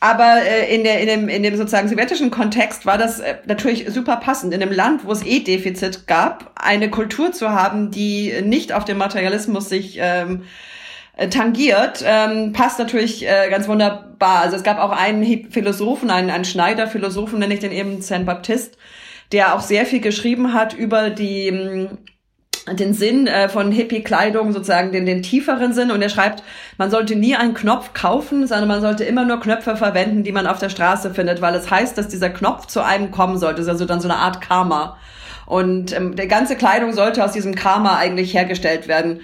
aber äh, in, der, in, dem, in dem sozusagen sowjetischen Kontext war das äh, natürlich super passend. In einem Land, wo es eh Defizit gab, eine Kultur zu haben, die nicht auf den Materialismus sich ähm, äh, tangiert, ähm, passt natürlich äh, ganz wunderbar. Also es gab auch einen Philosophen, einen, einen Schneider-Philosophen, nenne ich den eben Saint Baptiste, der auch sehr viel geschrieben hat über die den Sinn äh, von Hippie-Kleidung, sozusagen den, den tieferen Sinn. Und er schreibt, man sollte nie einen Knopf kaufen, sondern man sollte immer nur Knöpfe verwenden, die man auf der Straße findet, weil es heißt, dass dieser Knopf zu einem kommen sollte. Das ist also dann so eine Art Karma. Und ähm, die ganze Kleidung sollte aus diesem Karma eigentlich hergestellt werden.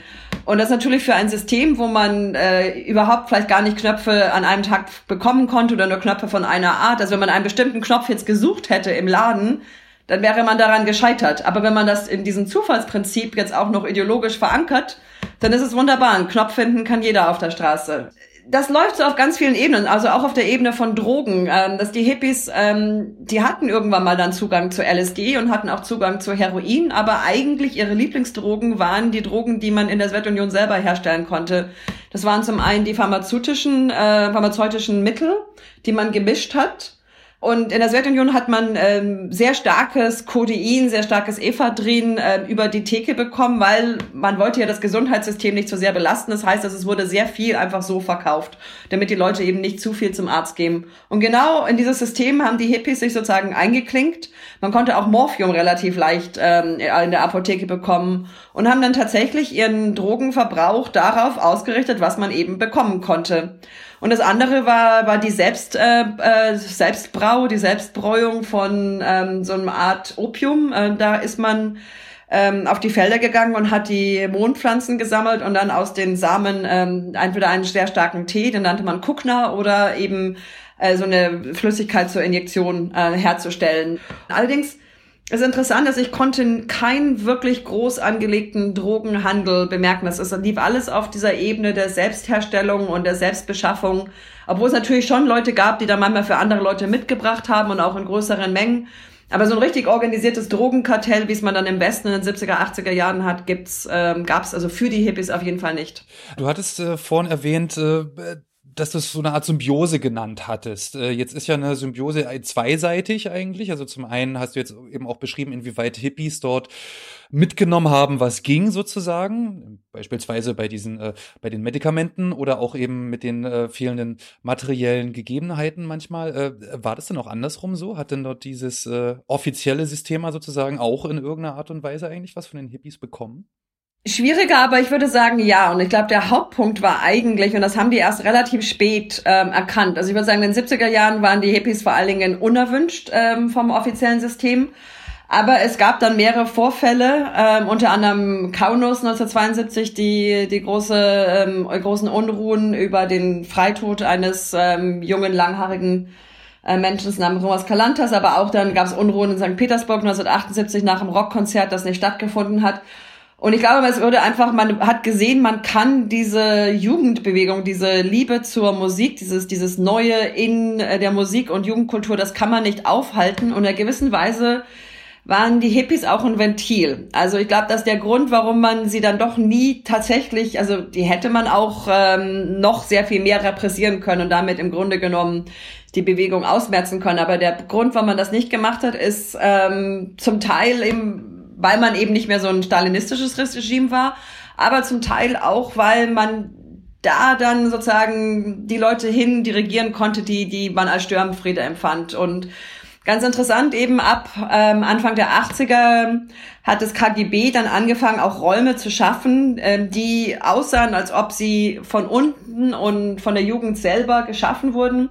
Und das natürlich für ein System, wo man äh, überhaupt vielleicht gar nicht Knöpfe an einem Tag bekommen konnte oder nur Knöpfe von einer Art. Also wenn man einen bestimmten Knopf jetzt gesucht hätte im Laden, dann wäre man daran gescheitert. Aber wenn man das in diesem Zufallsprinzip jetzt auch noch ideologisch verankert, dann ist es wunderbar. Ein Knopf finden kann jeder auf der Straße. Das läuft so auf ganz vielen Ebenen, also auch auf der Ebene von Drogen, ähm, dass die Hippies, ähm, die hatten irgendwann mal dann Zugang zu LSD und hatten auch Zugang zu Heroin, aber eigentlich ihre Lieblingsdrogen waren die Drogen, die man in der Sowjetunion selber herstellen konnte. Das waren zum einen die pharmazeutischen, äh, pharmazeutischen Mittel, die man gemischt hat und in der Sowjetunion hat man ähm, sehr starkes Codein, sehr starkes Ephedrin äh, über die Theke bekommen, weil man wollte ja das Gesundheitssystem nicht so sehr belasten. Das heißt, dass es wurde sehr viel einfach so verkauft, damit die Leute eben nicht zu viel zum Arzt gehen. Und genau in dieses System haben die Hippies sich sozusagen eingeklinkt. Man konnte auch Morphium relativ leicht ähm, in der Apotheke bekommen und haben dann tatsächlich ihren Drogenverbrauch darauf ausgerichtet, was man eben bekommen konnte. Und das andere war, war die Selbst, äh, äh, Selbstbrau, die Selbstbräuung von ähm, so einer Art Opium. Äh, da ist man ähm, auf die Felder gegangen und hat die Mondpflanzen gesammelt und dann aus den Samen ähm, entweder einen sehr starken Tee, den nannte man Kukna, oder eben äh, so eine Flüssigkeit zur Injektion äh, herzustellen. Allerdings es ist interessant, dass ich konnte keinen wirklich groß angelegten Drogenhandel bemerken. Das ist, lief alles auf dieser Ebene der Selbstherstellung und der Selbstbeschaffung. Obwohl es natürlich schon Leute gab, die da manchmal für andere Leute mitgebracht haben und auch in größeren Mengen. Aber so ein richtig organisiertes Drogenkartell, wie es man dann im Westen in den 70er, 80er Jahren hat, gibt's, ähm, gab es also für die Hippies auf jeden Fall nicht. Du hattest äh, vorhin erwähnt, äh, dass du es so eine Art Symbiose genannt hattest. Äh, jetzt ist ja eine Symbiose zweiseitig eigentlich. Also zum einen hast du jetzt eben auch beschrieben, inwieweit Hippies dort mitgenommen haben, was ging sozusagen, beispielsweise bei diesen, äh, bei den Medikamenten oder auch eben mit den äh, fehlenden materiellen Gegebenheiten manchmal. Äh, war das denn auch andersrum so? Hat denn dort dieses äh, offizielle System sozusagen auch in irgendeiner Art und Weise eigentlich was von den Hippies bekommen? Schwieriger, aber ich würde sagen ja. Und ich glaube, der Hauptpunkt war eigentlich, und das haben die erst relativ spät ähm, erkannt. Also ich würde sagen, in den 70er Jahren waren die Hippies vor allen Dingen unerwünscht ähm, vom offiziellen System. Aber es gab dann mehrere Vorfälle, ähm, unter anderem Kaunos 1972, die die große, ähm, großen Unruhen über den Freitod eines ähm, jungen, langhaarigen äh, Menschen namens Romas Kalantas, aber auch dann gab es Unruhen in St. Petersburg 1978 nach einem Rockkonzert, das nicht stattgefunden hat. Und ich glaube, es wurde einfach, man hat gesehen, man kann diese Jugendbewegung, diese Liebe zur Musik, dieses, dieses Neue in äh, der Musik und Jugendkultur, das kann man nicht aufhalten. Und in einer gewissen Weise waren die Hippies auch ein Ventil. Also ich glaube, dass der Grund, warum man sie dann doch nie tatsächlich, also die hätte man auch ähm, noch sehr viel mehr repressieren können und damit im Grunde genommen die Bewegung ausmerzen können. Aber der Grund, warum man das nicht gemacht hat, ist ähm, zum Teil eben weil man eben nicht mehr so ein stalinistisches Regime war, aber zum Teil auch, weil man da dann sozusagen die Leute hin dirigieren konnte, die, die man als Störenfriede empfand. Und ganz interessant, eben ab ähm, Anfang der 80er hat das KGB dann angefangen, auch Räume zu schaffen, ähm, die aussahen, als ob sie von unten und von der Jugend selber geschaffen wurden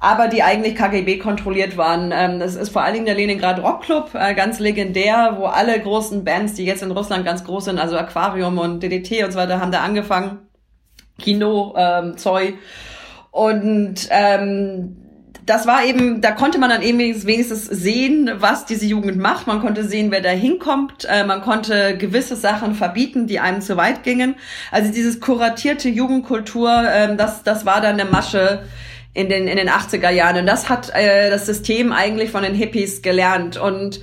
aber die eigentlich KGB kontrolliert waren. Ähm, das ist vor allen Dingen der Leningrad Rock Club, äh, ganz legendär, wo alle großen Bands, die jetzt in Russland ganz groß sind, also Aquarium und DDT und so weiter, haben da angefangen. Kino, ähm, Zoe. Und ähm, das war eben, da konnte man dann eben wenigstens sehen, was diese Jugend macht. Man konnte sehen, wer da hinkommt. Äh, man konnte gewisse Sachen verbieten, die einem zu weit gingen. Also dieses kuratierte Jugendkultur, äh, das, das war dann eine Masche in den, in den 80er Jahren. Und das hat äh, das System eigentlich von den Hippies gelernt. Und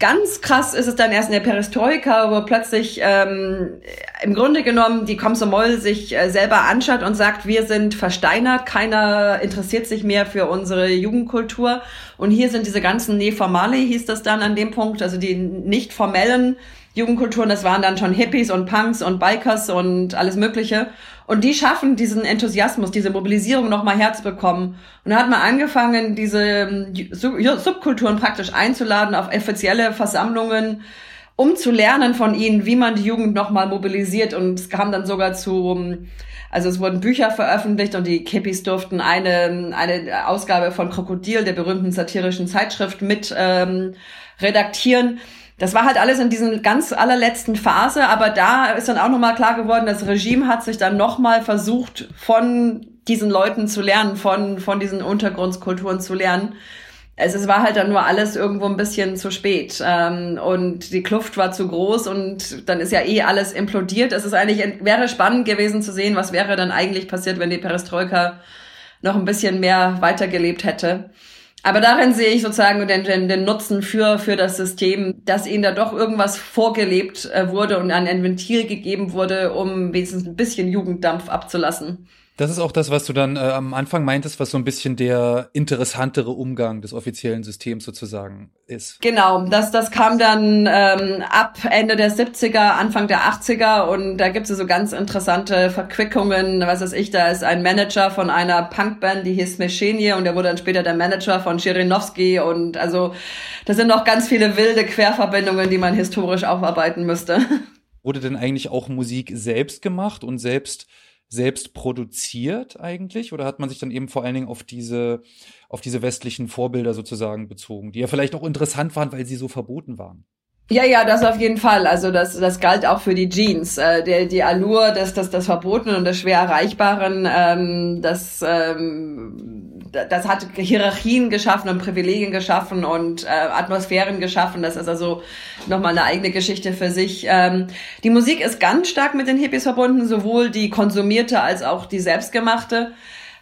Ganz krass ist es dann erst in der Perestroika, wo plötzlich ähm, im Grunde genommen die Komsomol sich äh, selber anschaut und sagt, wir sind versteinert, keiner interessiert sich mehr für unsere Jugendkultur. Und hier sind diese ganzen Neformale, hieß das dann an dem Punkt, also die nicht formellen Jugendkulturen, das waren dann schon Hippies und Punks und Bikers und alles Mögliche. Und die schaffen diesen Enthusiasmus, diese Mobilisierung nochmal herzubekommen. Und da hat man angefangen, diese ähm, Subkulturen praktisch einzuladen auf offizielle Versammlungen, um zu lernen von ihnen, wie man die Jugend nochmal mobilisiert. Und es kam dann sogar zu, ähm, also es wurden Bücher veröffentlicht und die Hippies durften eine, eine Ausgabe von Krokodil, der berühmten satirischen Zeitschrift, mit ähm, redaktieren das war halt alles in diesen ganz allerletzten Phase, aber da ist dann auch nochmal klar geworden, das Regime hat sich dann nochmal versucht, von diesen Leuten zu lernen, von, von diesen Untergrundskulturen zu lernen. Es, es war halt dann nur alles irgendwo ein bisschen zu spät ähm, und die Kluft war zu groß und dann ist ja eh alles implodiert. Es ist eigentlich wäre spannend gewesen zu sehen, was wäre dann eigentlich passiert, wenn die Perestroika noch ein bisschen mehr weitergelebt hätte. Aber darin sehe ich sozusagen den, den, den Nutzen für, für das System, dass ihnen da doch irgendwas vorgelebt äh, wurde und ein Ventil gegeben wurde, um wenigstens ein bisschen Jugenddampf abzulassen. Das ist auch das, was du dann äh, am Anfang meintest, was so ein bisschen der interessantere Umgang des offiziellen Systems sozusagen ist. Genau, das, das kam dann ähm, ab Ende der 70er, Anfang der 80er und da gibt es so ganz interessante Verquickungen. Was weiß ich, da ist ein Manager von einer Punkband, die hieß Meshenie und der wurde dann später der Manager von Shirinowski und also das sind noch ganz viele wilde Querverbindungen, die man historisch aufarbeiten müsste. Wurde denn eigentlich auch Musik selbst gemacht und selbst selbst produziert eigentlich? Oder hat man sich dann eben vor allen Dingen auf diese, auf diese westlichen Vorbilder sozusagen bezogen, die ja vielleicht auch interessant waren, weil sie so verboten waren? Ja, ja, das auf jeden Fall. Also das, das galt auch für die Jeans. Äh, der, die Allure des, des, des Verbotenen und des schwer Erreichbaren, ähm, das, ähm, das hat Hierarchien geschaffen und Privilegien geschaffen und äh, Atmosphären geschaffen. Das ist also nochmal eine eigene Geschichte für sich. Ähm, die Musik ist ganz stark mit den Hippies verbunden, sowohl die konsumierte als auch die selbstgemachte.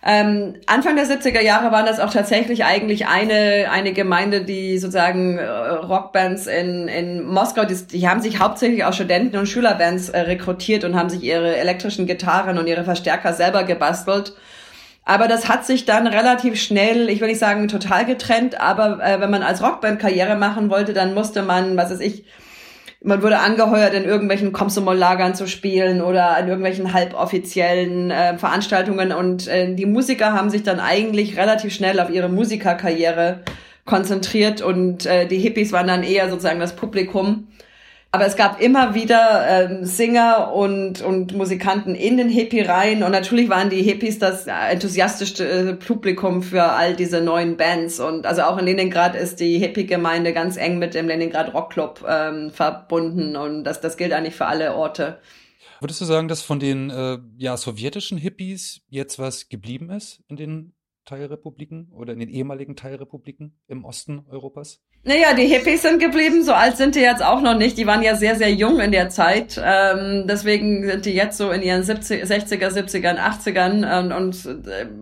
Ähm, Anfang der 70er Jahre waren das auch tatsächlich eigentlich eine, eine Gemeinde, die sozusagen äh, Rockbands in, in Moskau, die, die haben sich hauptsächlich aus Studenten- und Schülerbands äh, rekrutiert und haben sich ihre elektrischen Gitarren und ihre Verstärker selber gebastelt. Aber das hat sich dann relativ schnell, ich will nicht sagen total getrennt, aber äh, wenn man als Rockband Karriere machen wollte, dann musste man, was weiß ich, man wurde angeheuert, in irgendwelchen Komsomol-Lagern zu spielen oder in irgendwelchen halboffiziellen äh, Veranstaltungen. Und äh, die Musiker haben sich dann eigentlich relativ schnell auf ihre Musikerkarriere konzentriert und äh, die Hippies waren dann eher sozusagen das Publikum. Aber es gab immer wieder ähm, Singer und, und Musikanten in den Hippie-Reihen und natürlich waren die Hippies das enthusiastischste äh, Publikum für all diese neuen Bands. Und also auch in Leningrad ist die Hippie-Gemeinde ganz eng mit dem Leningrad Rockclub ähm, verbunden und das, das gilt eigentlich für alle Orte. Würdest du sagen, dass von den äh, ja, sowjetischen Hippies jetzt was geblieben ist in den Teilrepubliken oder in den ehemaligen Teilrepubliken im Osten Europas? Naja, die Hippies sind geblieben, so alt sind die jetzt auch noch nicht. Die waren ja sehr, sehr jung in der Zeit. Ähm, deswegen sind die jetzt so in ihren 70, 60er, 70ern, 80ern und, und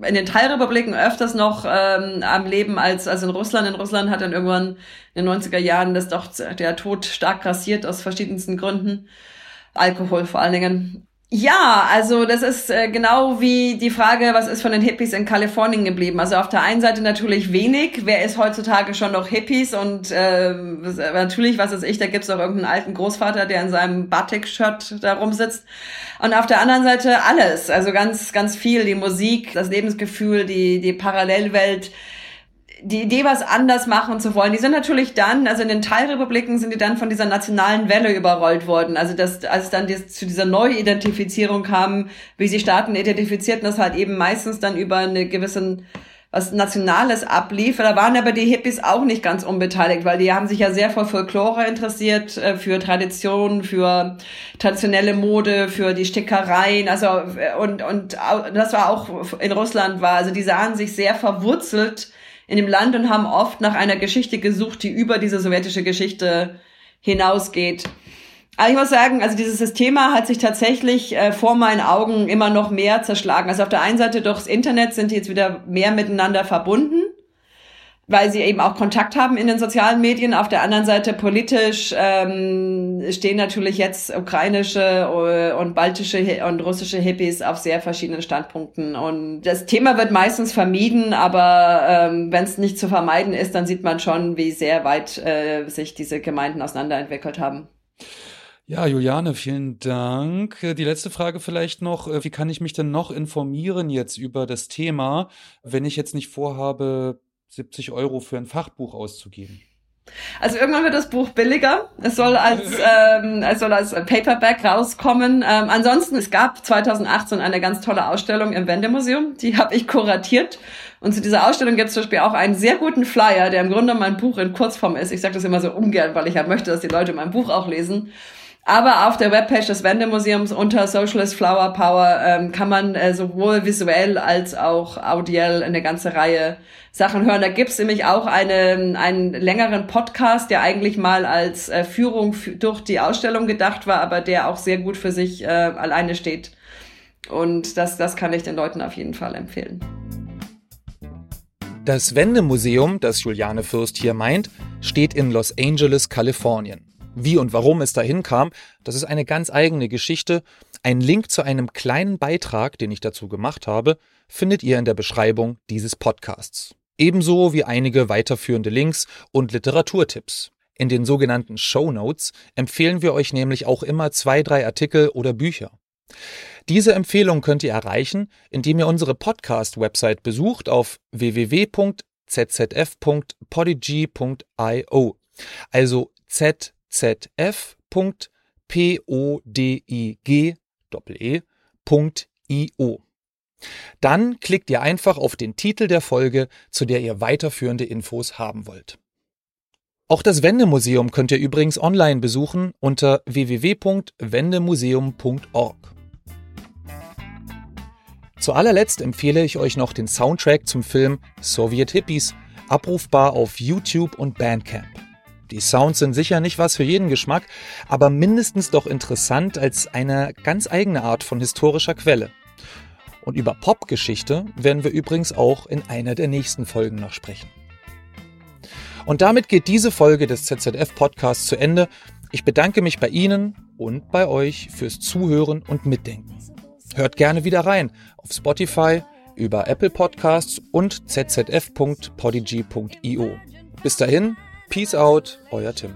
in den Teilrepubliken öfters noch ähm, am Leben als, als in Russland. In Russland hat dann irgendwann in den 90er Jahren das doch der Tod stark grassiert aus verschiedensten Gründen. Alkohol vor allen Dingen. Ja, also das ist äh, genau wie die Frage, was ist von den Hippies in Kalifornien geblieben? Also auf der einen Seite natürlich wenig. Wer ist heutzutage schon noch Hippies? Und äh, natürlich, was ist ich, da gibt's auch irgendeinen alten Großvater, der in seinem Batik-Shirt da rumsitzt. Und auf der anderen Seite alles, also ganz, ganz viel. Die Musik, das Lebensgefühl, die, die Parallelwelt die Idee, was anders machen zu wollen, die sind natürlich dann, also in den Teilrepubliken sind die dann von dieser nationalen Welle überrollt worden. Also das, als dann die, zu dieser Neuidentifizierung kam, wie sie Staaten identifizierten, das halt eben meistens dann über eine gewissen was Nationales ablief. Da waren aber die Hippies auch nicht ganz unbeteiligt, weil die haben sich ja sehr für Folklore interessiert, äh, für Tradition, für traditionelle Mode, für die Stickereien. Also äh, und und das war auch in Russland war. Also die sahen sich sehr verwurzelt in dem Land und haben oft nach einer Geschichte gesucht, die über diese sowjetische Geschichte hinausgeht. Aber ich muss sagen, also dieses Thema hat sich tatsächlich äh, vor meinen Augen immer noch mehr zerschlagen. Also auf der einen Seite durchs Internet sind die jetzt wieder mehr miteinander verbunden, weil sie eben auch Kontakt haben in den sozialen Medien. Auf der anderen Seite politisch ähm, stehen natürlich jetzt ukrainische äh, und baltische und russische Hippies auf sehr verschiedenen Standpunkten. Und das Thema wird meistens vermieden, aber ähm, wenn es nicht zu vermeiden ist, dann sieht man schon, wie sehr weit äh, sich diese Gemeinden auseinanderentwickelt haben. Ja, Juliane, vielen Dank. Die letzte Frage vielleicht noch. Wie kann ich mich denn noch informieren jetzt über das Thema, wenn ich jetzt nicht vorhabe, 70 Euro für ein Fachbuch auszugeben? Also irgendwann wird das Buch billiger. Es soll als, ähm, es soll als Paperback rauskommen. Ähm, ansonsten, es gab 2018 eine ganz tolle Ausstellung im Wendemuseum. Die habe ich kuratiert. Und zu dieser Ausstellung gibt es zum Beispiel auch einen sehr guten Flyer, der im Grunde mein Buch in Kurzform ist. Ich sage das immer so ungern, weil ich ja möchte, dass die Leute mein Buch auch lesen. Aber auf der Webpage des Wendemuseums unter Socialist Flower Power ähm, kann man äh, sowohl visuell als auch audiell eine ganze Reihe Sachen hören. Da gibt's nämlich auch eine, einen längeren Podcast, der eigentlich mal als äh, Führung durch die Ausstellung gedacht war, aber der auch sehr gut für sich äh, alleine steht. Und das, das kann ich den Leuten auf jeden Fall empfehlen. Das Wendemuseum, das Juliane Fürst hier meint, steht in Los Angeles, Kalifornien. Wie und warum es dahin kam, das ist eine ganz eigene Geschichte. Ein Link zu einem kleinen Beitrag, den ich dazu gemacht habe, findet ihr in der Beschreibung dieses Podcasts. Ebenso wie einige weiterführende Links und Literaturtipps. In den sogenannten Show Notes empfehlen wir euch nämlich auch immer zwei, drei Artikel oder Bücher. Diese Empfehlung könnt ihr erreichen, indem ihr unsere Podcast-Website besucht auf www.zzf.podigy.io. Also z zf.podig.io. Dann klickt ihr einfach auf den Titel der Folge, zu der ihr weiterführende Infos haben wollt. Auch das Wendemuseum könnt ihr übrigens online besuchen unter www.wendemuseum.org. Zu allerletzt empfehle ich euch noch den Soundtrack zum Film Soviet Hippies, abrufbar auf YouTube und Bandcamp. Die Sounds sind sicher nicht was für jeden Geschmack, aber mindestens doch interessant als eine ganz eigene Art von historischer Quelle. Und über Popgeschichte werden wir übrigens auch in einer der nächsten Folgen noch sprechen. Und damit geht diese Folge des ZZF Podcasts zu Ende. Ich bedanke mich bei Ihnen und bei euch fürs Zuhören und Mitdenken. Hört gerne wieder rein auf Spotify, über Apple Podcasts und zzf.podigy.io. Bis dahin, Peace out, euer Tim.